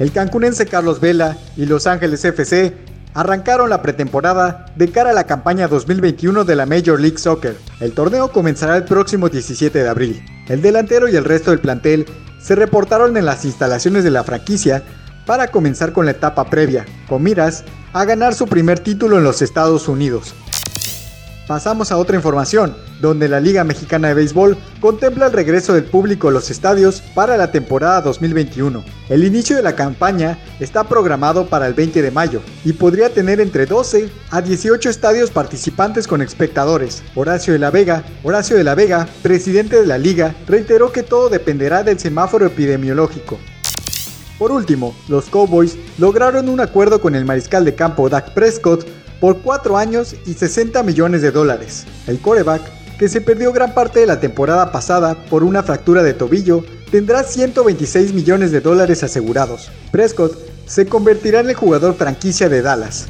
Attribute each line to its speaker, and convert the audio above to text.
Speaker 1: El cancunense Carlos Vela y Los Ángeles FC arrancaron la pretemporada de cara a la campaña 2021 de la Major League Soccer. El torneo comenzará el próximo 17 de abril. El delantero y el resto del plantel se reportaron en las instalaciones de la franquicia para comenzar con la etapa previa, con miras a ganar su primer título en los Estados Unidos. Pasamos a otra información, donde la Liga Mexicana de Béisbol contempla el regreso del público a los estadios para la temporada 2021. El inicio de la campaña está programado para el 20 de mayo y podría tener entre 12 a 18 estadios participantes con espectadores. Horacio de la Vega, Horacio de la Vega, presidente de la liga, reiteró que todo dependerá del semáforo epidemiológico. Por último, los Cowboys lograron un acuerdo con el mariscal de campo Dak Prescott por 4 años y 60 millones de dólares. El coreback, que se perdió gran parte de la temporada pasada por una fractura de tobillo, tendrá 126 millones de dólares asegurados. Prescott se convertirá en el jugador franquicia de Dallas.